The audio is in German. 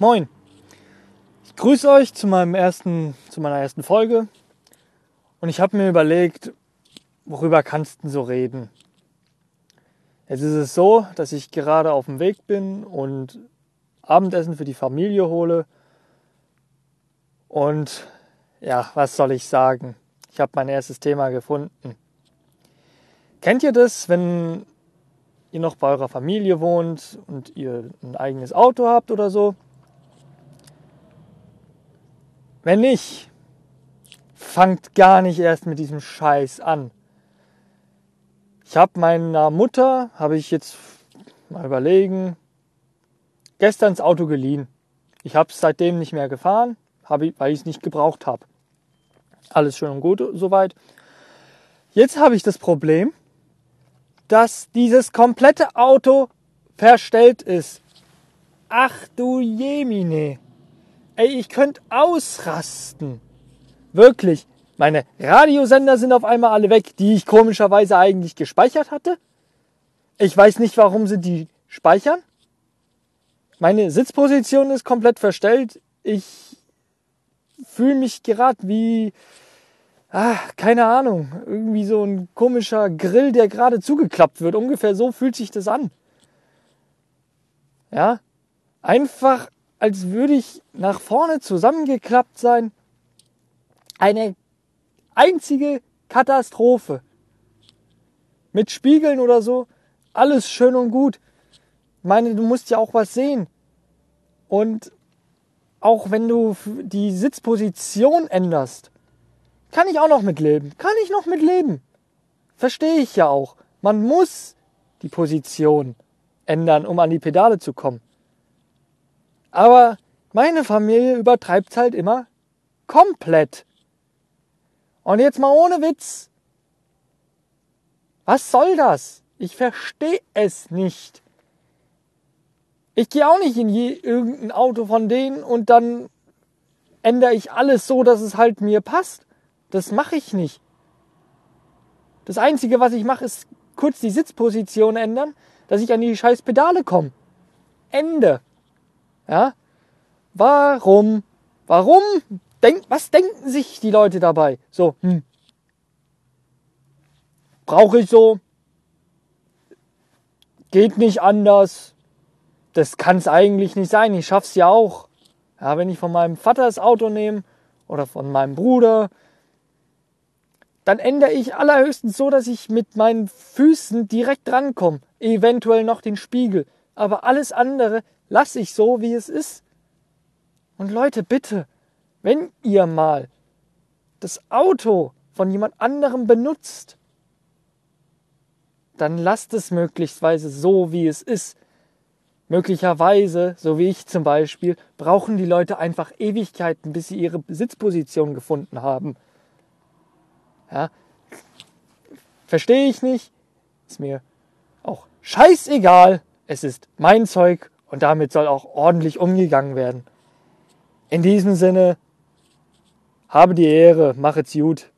Moin. Ich grüße euch zu meinem ersten, zu meiner ersten Folge. Und ich habe mir überlegt, worüber kannst du so reden? Jetzt ist es so, dass ich gerade auf dem Weg bin und Abendessen für die Familie hole. Und ja, was soll ich sagen? Ich habe mein erstes Thema gefunden. Kennt ihr das, wenn ihr noch bei eurer Familie wohnt und ihr ein eigenes Auto habt oder so? Wenn nicht, fangt gar nicht erst mit diesem Scheiß an. Ich habe meiner Mutter, habe ich jetzt mal überlegen, gestern das Auto geliehen. Ich habe es seitdem nicht mehr gefahren, ich, weil ich es nicht gebraucht habe. Alles schön und gut soweit. Jetzt habe ich das Problem, dass dieses komplette Auto verstellt ist. Ach du Jemine. Ey, ich könnte ausrasten. Wirklich. Meine Radiosender sind auf einmal alle weg, die ich komischerweise eigentlich gespeichert hatte. Ich weiß nicht, warum sie die speichern. Meine Sitzposition ist komplett verstellt. Ich fühle mich gerade wie, ah, keine Ahnung, irgendwie so ein komischer Grill, der gerade zugeklappt wird. Ungefähr so fühlt sich das an. Ja, einfach als würde ich nach vorne zusammengeklappt sein. Eine einzige Katastrophe. Mit Spiegeln oder so, alles schön und gut. Ich meine, du musst ja auch was sehen. Und auch wenn du die Sitzposition änderst, kann ich auch noch mitleben. Kann ich noch mitleben. Verstehe ich ja auch. Man muss die Position ändern, um an die Pedale zu kommen. Aber meine Familie übertreibt halt immer komplett. Und jetzt mal ohne Witz. Was soll das? Ich verstehe es nicht. Ich gehe auch nicht in je, irgendein Auto von denen und dann ändere ich alles so, dass es halt mir passt. Das mache ich nicht. Das Einzige, was ich mache, ist kurz die Sitzposition ändern, dass ich an die scheiß Pedale komme. Ende. Ja? Warum? Warum? Denk, was denken sich die Leute dabei? So, hm. Brauche ich so? Geht nicht anders. Das kann es eigentlich nicht sein. Ich schaff's ja auch. Ja, wenn ich von meinem Vater das Auto nehme oder von meinem Bruder, dann ändere ich allerhöchstens so, dass ich mit meinen Füßen direkt drankomme. Eventuell noch den Spiegel. Aber alles andere lasse ich so, wie es ist. Und Leute, bitte, wenn ihr mal das Auto von jemand anderem benutzt, dann lasst es möglichstweise so, wie es ist. Möglicherweise, so wie ich zum Beispiel, brauchen die Leute einfach Ewigkeiten, bis sie ihre Sitzposition gefunden haben. Ja, verstehe ich nicht, ist mir auch scheißegal. Es ist mein Zeug und damit soll auch ordentlich umgegangen werden. In diesem Sinne, habe die Ehre, mach es gut.